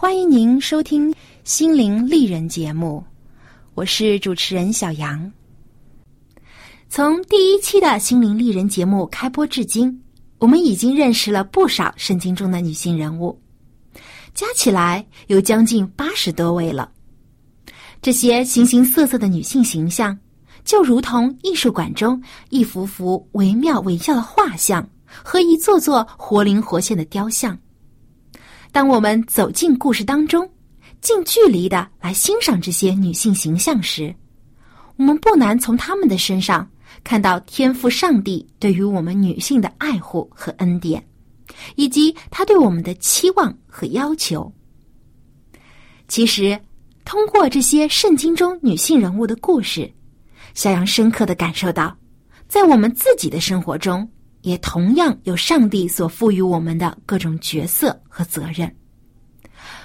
欢迎您收听《心灵丽人》节目，我是主持人小杨。从第一期的《心灵丽人》节目开播至今，我们已经认识了不少圣经中的女性人物，加起来有将近八十多位了。这些形形色色的女性形象，就如同艺术馆中一幅幅惟妙惟肖的画像。和一座座活灵活现的雕像。当我们走进故事当中，近距离的来欣赏这些女性形象时，我们不难从她们的身上看到天赋上帝对于我们女性的爱护和恩典，以及他对我们的期望和要求。其实，通过这些圣经中女性人物的故事，小杨深刻的感受到，在我们自己的生活中。也同样有上帝所赋予我们的各种角色和责任。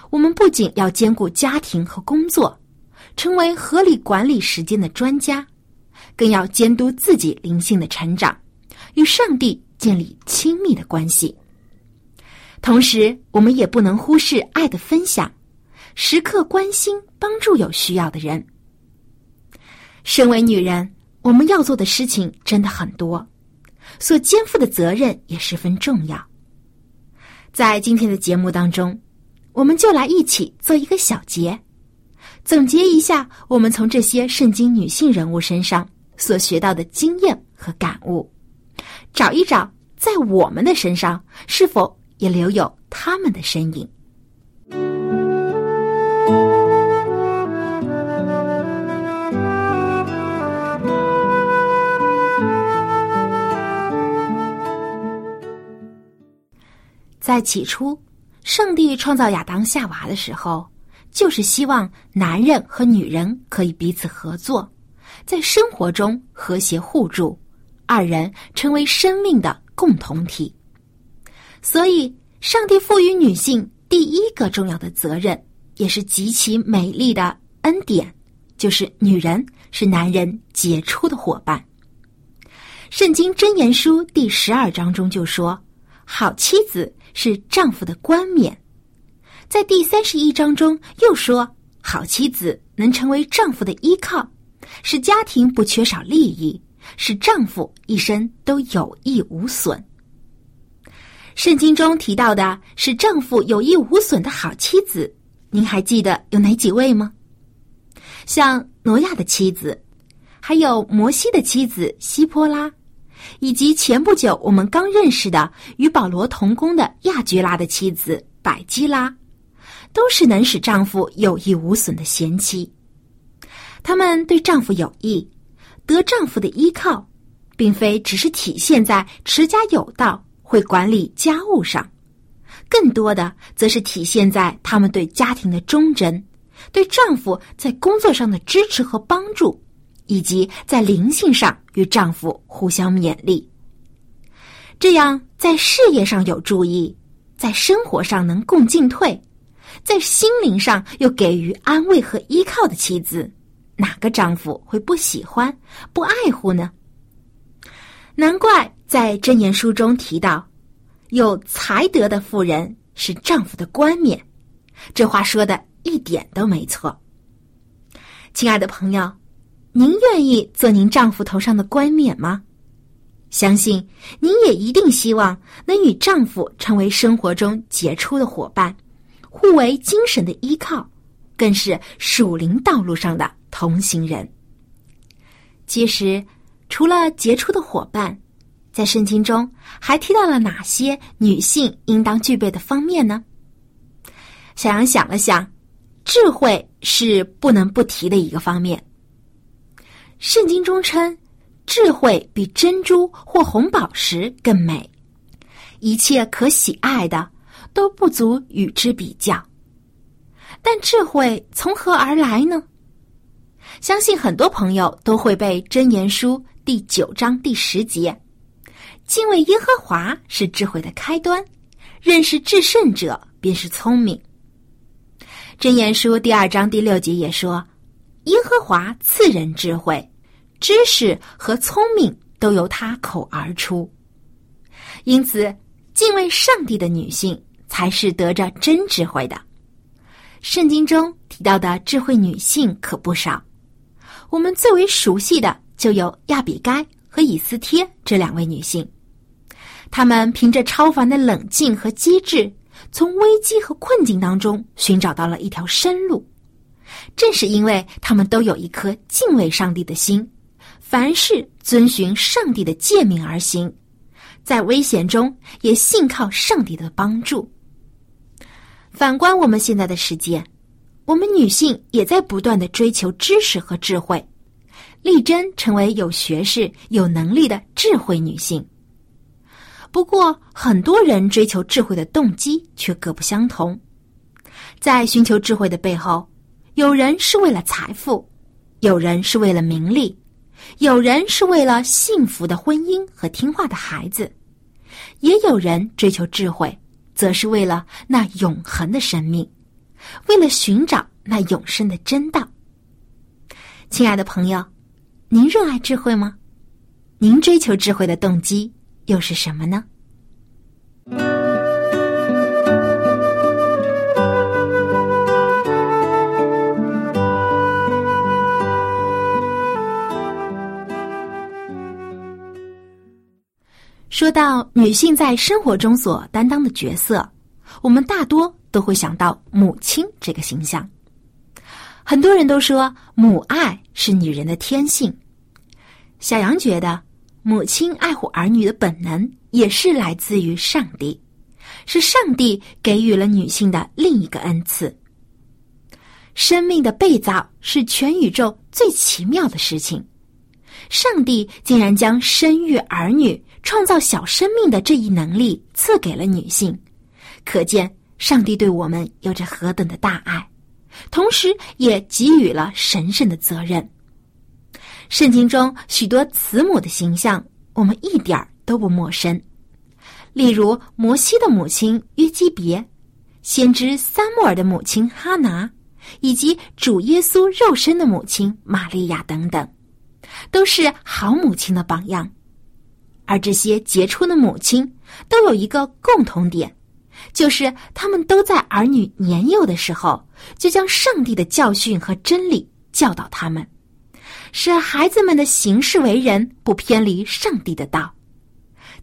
我们不仅要兼顾家庭和工作，成为合理管理时间的专家，更要监督自己灵性的成长，与上帝建立亲密的关系。同时，我们也不能忽视爱的分享，时刻关心帮助有需要的人。身为女人，我们要做的事情真的很多。所肩负的责任也十分重要。在今天的节目当中，我们就来一起做一个小结，总结一下我们从这些圣经女性人物身上所学到的经验和感悟，找一找在我们的身上是否也留有他们的身影。在起初，上帝创造亚当夏娃的时候，就是希望男人和女人可以彼此合作，在生活中和谐互助，二人成为生命的共同体。所以，上帝赋予女性第一个重要的责任，也是极其美丽的恩典，就是女人是男人杰出的伙伴。圣经箴言书第十二章中就说：“好妻子。”是丈夫的冠冕，在第三十一章中又说，好妻子能成为丈夫的依靠，使家庭不缺少利益，使丈夫一生都有益无损。圣经中提到的是丈夫有益无损的好妻子，您还记得有哪几位吗？像挪亚的妻子，还有摩西的妻子希波拉。以及前不久我们刚认识的与保罗同工的亚居拉的妻子百基拉，都是能使丈夫有益无损的贤妻。她们对丈夫有益，得丈夫的依靠，并非只是体现在持家有道、会管理家务上，更多的则是体现在他们对家庭的忠贞，对丈夫在工作上的支持和帮助。以及在灵性上与丈夫互相勉励，这样在事业上有注意，在生活上能共进退，在心灵上又给予安慰和依靠的妻子，哪个丈夫会不喜欢、不爱护呢？难怪在箴言书中提到，有才德的妇人是丈夫的冠冕。这话说的一点都没错。亲爱的朋友，您愿意做您丈夫头上的冠冕吗？相信您也一定希望能与丈夫成为生活中杰出的伙伴，互为精神的依靠，更是属灵道路上的同行人。其实，除了杰出的伙伴，在圣经中还提到了哪些女性应当具备的方面呢？小杨想了想，智慧是不能不提的一个方面。圣经中称，智慧比珍珠或红宝石更美，一切可喜爱的都不足与之比较。但智慧从何而来呢？相信很多朋友都会背《箴言书》第九章第十节：“敬畏耶和华是智慧的开端，认识至圣者便是聪明。”《箴言书》第二章第六节也说：“耶和华赐人智慧，知识和聪明都由他口而出。”因此，敬畏上帝的女性才是得着真智慧的。圣经中提到的智慧女性可不少，我们最为熟悉的就有亚比该和以斯帖这两位女性。她们凭着超凡的冷静和机智。从危机和困境当中寻找到了一条生路，正是因为他们都有一颗敬畏上帝的心，凡事遵循上帝的诫命而行，在危险中也信靠上帝的帮助。反观我们现在的世界，我们女性也在不断的追求知识和智慧，力争成为有学识、有能力的智慧女性。不过，很多人追求智慧的动机却各不相同。在寻求智慧的背后，有人是为了财富，有人是为了名利，有人是为了幸福的婚姻和听话的孩子，也有人追求智慧，则是为了那永恒的生命，为了寻找那永生的真道。亲爱的朋友，您热爱智慧吗？您追求智慧的动机？又是什么呢？说到女性在生活中所担当的角色，我们大多都会想到母亲这个形象。很多人都说母爱是女人的天性，小杨觉得。母亲爱护儿女的本能也是来自于上帝，是上帝给予了女性的另一个恩赐。生命的被造是全宇宙最奇妙的事情，上帝竟然将生育儿女、创造小生命的这一能力赐给了女性，可见上帝对我们有着何等的大爱，同时也给予了神圣的责任。圣经中许多慈母的形象，我们一点儿都不陌生。例如摩西的母亲约基别，先知撒母耳的母亲哈拿，以及主耶稣肉身的母亲玛利亚等等，都是好母亲的榜样。而这些杰出的母亲都有一个共同点，就是他们都在儿女年幼的时候，就将上帝的教训和真理教导他们。使孩子们的行事为人不偏离上帝的道，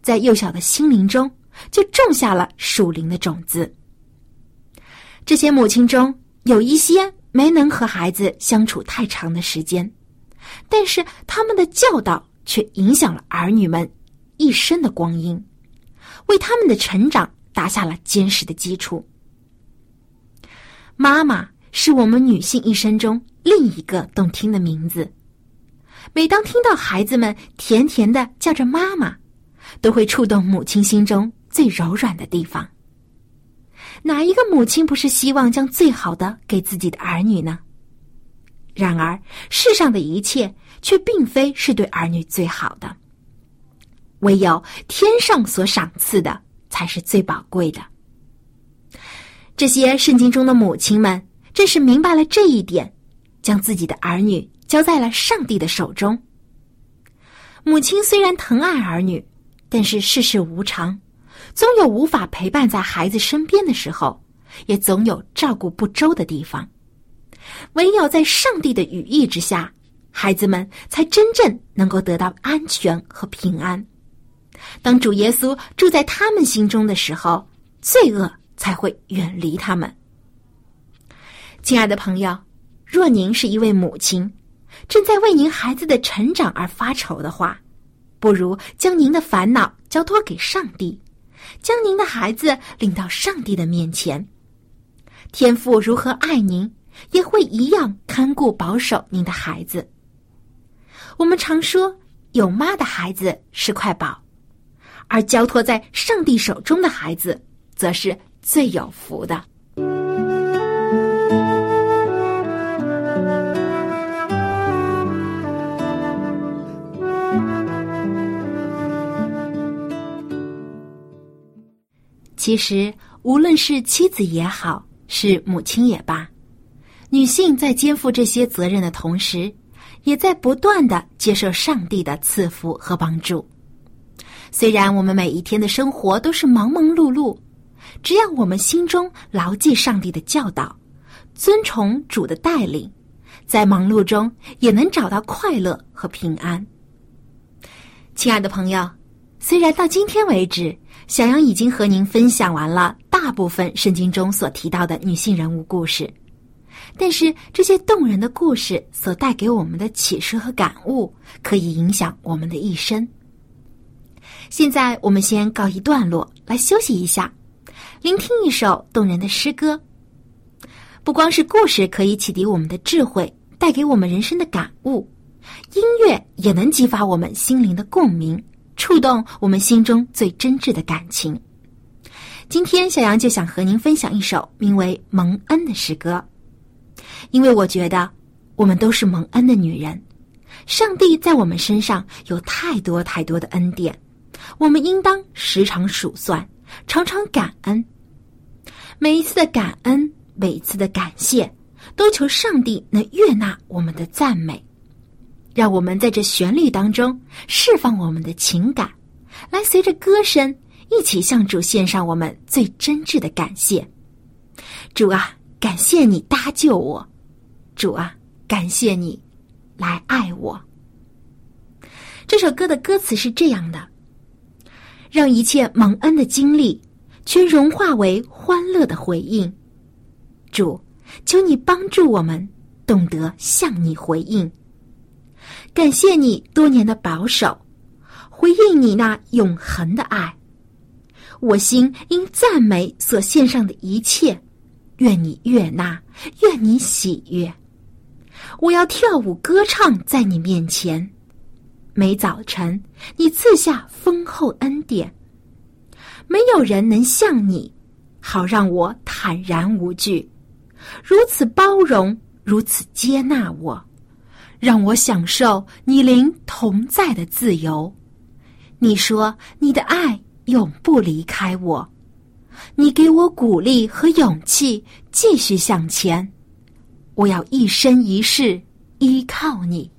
在幼小的心灵中就种下了属灵的种子。这些母亲中有一些没能和孩子相处太长的时间，但是他们的教导却影响了儿女们一生的光阴，为他们的成长打下了坚实的基础。妈妈是我们女性一生中另一个动听的名字。每当听到孩子们甜甜的叫着“妈妈”，都会触动母亲心中最柔软的地方。哪一个母亲不是希望将最好的给自己的儿女呢？然而，世上的一切却并非是对儿女最好的，唯有天上所赏赐的才是最宝贵的。这些圣经中的母亲们正是明白了这一点，将自己的儿女。交在了上帝的手中。母亲虽然疼爱儿女，但是世事无常，总有无法陪伴在孩子身边的时候，也总有照顾不周的地方。唯有在上帝的羽翼之下，孩子们才真正能够得到安全和平安。当主耶稣住在他们心中的时候，罪恶才会远离他们。亲爱的朋友，若您是一位母亲，正在为您孩子的成长而发愁的话，不如将您的烦恼交托给上帝，将您的孩子领到上帝的面前。天父如何爱您，也会一样看顾保守您的孩子。我们常说，有妈的孩子是块宝，而交托在上帝手中的孩子，则是最有福的。其实，无论是妻子也好，是母亲也罢，女性在肩负这些责任的同时，也在不断的接受上帝的赐福和帮助。虽然我们每一天的生活都是忙忙碌碌，只要我们心中牢记上帝的教导，遵从主的带领，在忙碌中也能找到快乐和平安。亲爱的朋友，虽然到今天为止，小杨已经和您分享完了大部分圣经中所提到的女性人物故事，但是这些动人的故事所带给我们的启示和感悟，可以影响我们的一生。现在我们先告一段落，来休息一下，聆听一首动人的诗歌。不光是故事可以启迪我们的智慧，带给我们人生的感悟，音乐也能激发我们心灵的共鸣。触动我们心中最真挚的感情。今天，小杨就想和您分享一首名为《蒙恩》的诗歌，因为我觉得我们都是蒙恩的女人，上帝在我们身上有太多太多的恩典，我们应当时常数算，常常感恩。每一次的感恩，每一次的感谢，都求上帝能悦纳我们的赞美。让我们在这旋律当中释放我们的情感，来随着歌声一起向主献上我们最真挚的感谢。主啊，感谢你搭救我；主啊，感谢你来爱我。这首歌的歌词是这样的：让一切蒙恩的经历全融化为欢乐的回应。主，求你帮助我们懂得向你回应。感谢你多年的保守，回应你那永恒的爱。我心因赞美所献上的一切，愿你悦纳，愿你喜悦。我要跳舞歌唱在你面前。每早晨，你赐下丰厚恩典，没有人能像你，好让我坦然无惧，如此包容，如此接纳我。让我享受你灵同在的自由。你说你的爱永不离开我，你给我鼓励和勇气，继续向前。我要一生一世依靠你。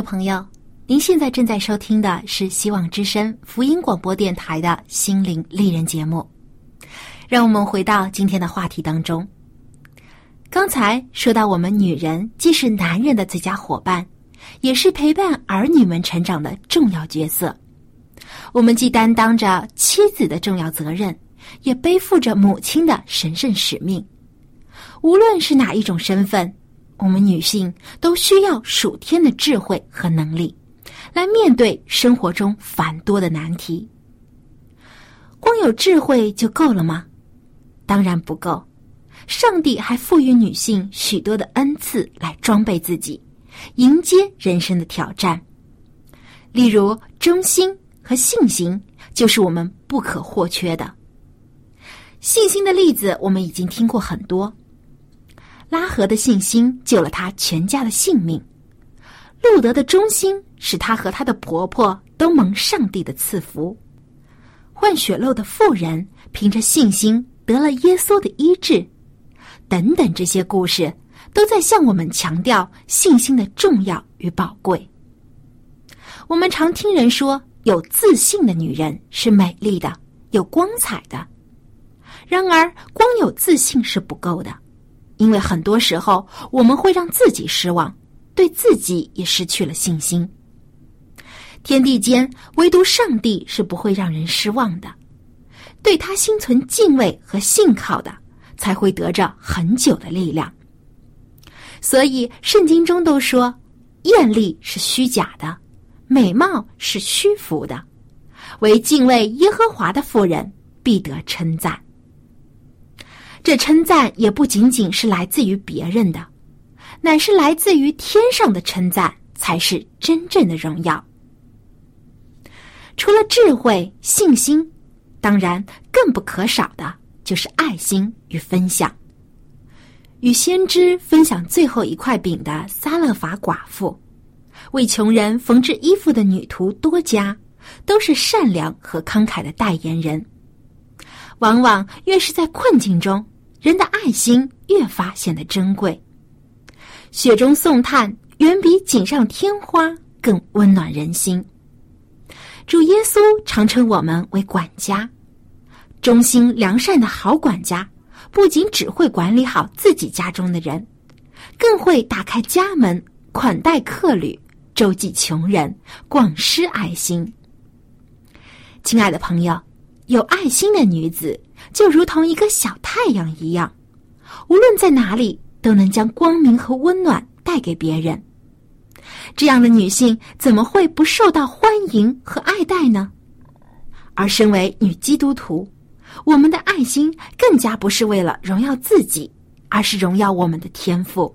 众朋友，您现在正在收听的是希望之声福音广播电台的心灵丽人节目。让我们回到今天的话题当中。刚才说到，我们女人既是男人的最佳伙伴，也是陪伴儿女们成长的重要角色。我们既担当着妻子的重要责任，也背负着母亲的神圣使命。无论是哪一种身份，我们女性都需要属天的智慧和能力，来面对生活中繁多的难题。光有智慧就够了吗？当然不够。上帝还赋予女性许多的恩赐来装备自己，迎接人生的挑战。例如，忠心和信心就是我们不可或缺的。信心的例子我们已经听过很多。拉合的信心救了他全家的性命，路德的忠心使他和他的婆婆都蒙上帝的赐福。患血漏的妇人凭着信心得了耶稣的医治，等等，这些故事都在向我们强调信心的重要与宝贵。我们常听人说，有自信的女人是美丽的、有光彩的。然而，光有自信是不够的，因为很多时候我们会让自己失望，对自己也失去了信心。天地间，唯独上帝是不会让人失望的，对他心存敬畏和信靠的，才会得着很久的力量。所以，圣经中都说，艳丽是虚假的，美貌是虚浮的，唯敬畏耶和华的妇人必得称赞。这称赞也不仅仅是来自于别人的，乃是来自于天上的称赞，才是真正的荣耀。除了智慧、信心，当然更不可少的就是爱心与分享。与先知分享最后一块饼的撒勒法寡妇，为穷人缝制衣服的女徒多加，都是善良和慷慨的代言人。往往越是在困境中，人的爱心越发显得珍贵。雪中送炭远比锦上添花更温暖人心。主耶稣常称我们为管家，忠心良善的好管家，不仅只会管理好自己家中的人，更会打开家门款待客旅，周济穷人，广施爱心。亲爱的朋友，有爱心的女子就如同一个小太阳一样，无论在哪里都能将光明和温暖带给别人。这样的女性怎么会不受到欢迎和爱戴呢？而身为女基督徒，我们的爱心更加不是为了荣耀自己，而是荣耀我们的天赋，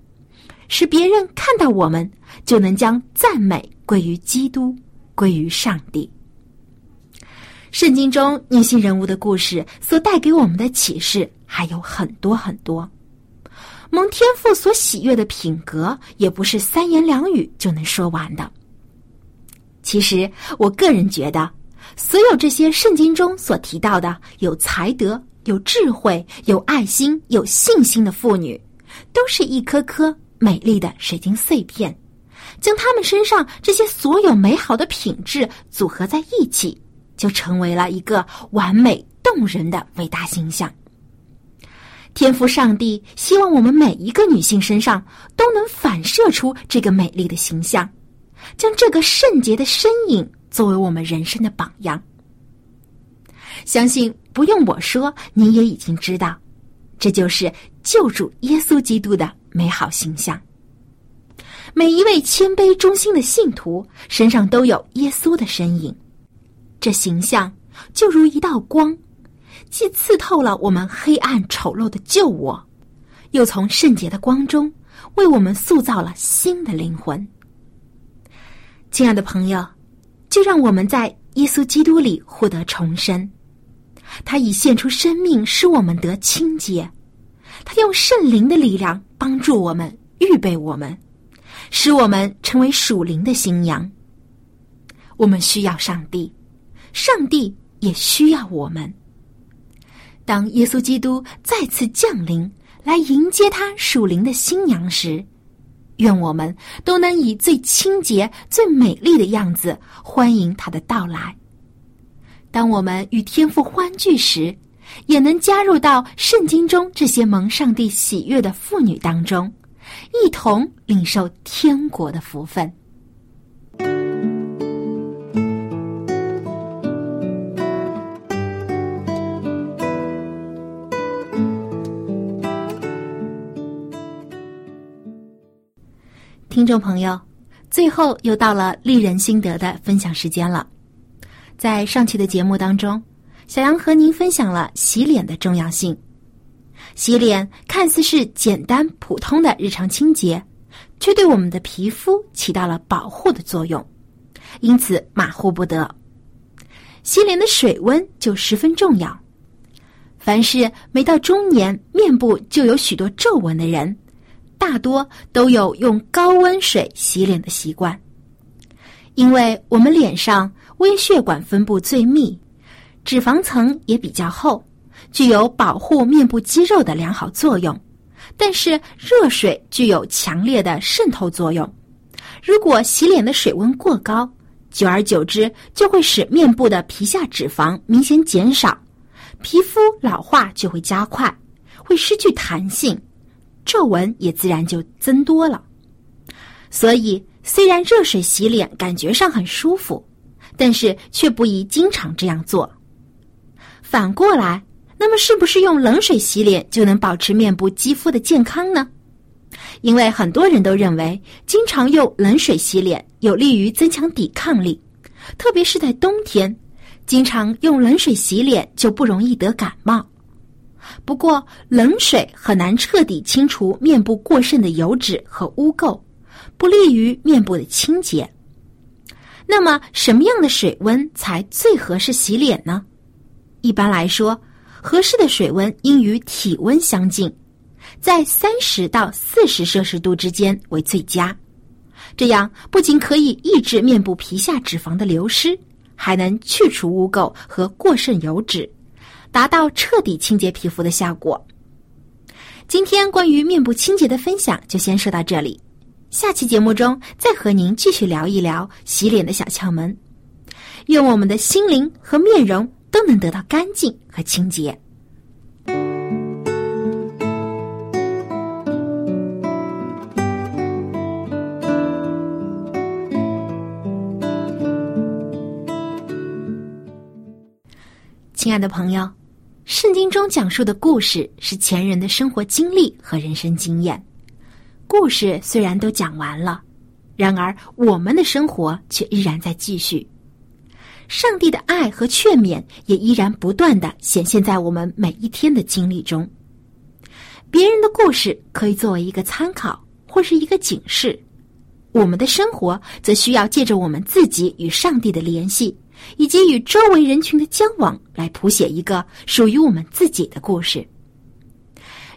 使别人看到我们就能将赞美归于基督，归于上帝。圣经中女性人物的故事所带给我们的启示还有很多很多。蒙天父所喜悦的品格，也不是三言两语就能说完的。其实，我个人觉得，所有这些圣经中所提到的有才德、有智慧、有爱心、有信心的妇女，都是一颗颗美丽的水晶碎片，将她们身上这些所有美好的品质组合在一起，就成为了一个完美动人的伟大形象。天赋上帝希望我们每一个女性身上都能反射出这个美丽的形象。将这个圣洁的身影作为我们人生的榜样，相信不用我说，你也已经知道，这就是救主耶稣基督的美好形象。每一位谦卑忠心的信徒身上都有耶稣的身影，这形象就如一道光，既刺透了我们黑暗丑陋的旧我，又从圣洁的光中为我们塑造了新的灵魂。亲爱的朋友，就让我们在耶稣基督里获得重生。他已献出生命，使我们得清洁；他用圣灵的力量帮助我们，预备我们，使我们成为属灵的新羊。我们需要上帝，上帝也需要我们。当耶稣基督再次降临，来迎接他属灵的新娘时，愿我们都能以最清洁、最美丽的样子欢迎他的到来。当我们与天父欢聚时，也能加入到圣经中这些蒙上帝喜悦的妇女当中，一同领受天国的福分。听众朋友，最后又到了丽人心得的分享时间了。在上期的节目当中，小杨和您分享了洗脸的重要性。洗脸看似是简单普通的日常清洁，却对我们的皮肤起到了保护的作用，因此马虎不得。洗脸的水温就十分重要。凡是没到中年面部就有许多皱纹的人。大多都有用高温水洗脸的习惯，因为我们脸上微血管分布最密，脂肪层也比较厚，具有保护面部肌肉的良好作用。但是热水具有强烈的渗透作用，如果洗脸的水温过高，久而久之就会使面部的皮下脂肪明显减少，皮肤老化就会加快，会失去弹性。皱纹也自然就增多了，所以虽然热水洗脸感觉上很舒服，但是却不宜经常这样做。反过来，那么是不是用冷水洗脸就能保持面部肌肤的健康呢？因为很多人都认为，经常用冷水洗脸有利于增强抵抗力，特别是在冬天，经常用冷水洗脸就不容易得感冒。不过，冷水很难彻底清除面部过剩的油脂和污垢，不利于面部的清洁。那么，什么样的水温才最合适洗脸呢？一般来说，合适的水温应与体温相近，在三十到四十摄氏度之间为最佳。这样不仅可以抑制面部皮下脂肪的流失，还能去除污垢和过剩油脂。达到彻底清洁皮肤的效果。今天关于面部清洁的分享就先说到这里，下期节目中再和您继续聊一聊洗脸的小窍门。愿我们的心灵和面容都能得到干净和清洁。亲爱的朋友。圣经中讲述的故事是前人的生活经历和人生经验。故事虽然都讲完了，然而我们的生活却依然在继续。上帝的爱和劝勉也依然不断的显现在我们每一天的经历中。别人的故事可以作为一个参考或是一个警示，我们的生活则需要借着我们自己与上帝的联系。以及与周围人群的交往，来谱写一个属于我们自己的故事。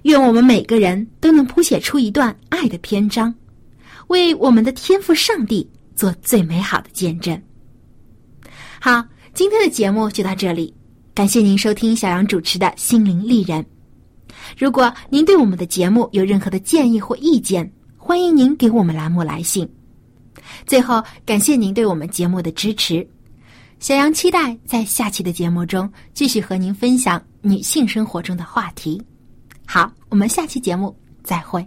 愿我们每个人都能谱写出一段爱的篇章，为我们的天赋上帝做最美好的见证。好，今天的节目就到这里，感谢您收听小杨主持的《心灵丽人》。如果您对我们的节目有任何的建议或意见，欢迎您给我们栏目来信。最后，感谢您对我们节目的支持。小杨期待在下期的节目中继续和您分享女性生活中的话题。好，我们下期节目再会。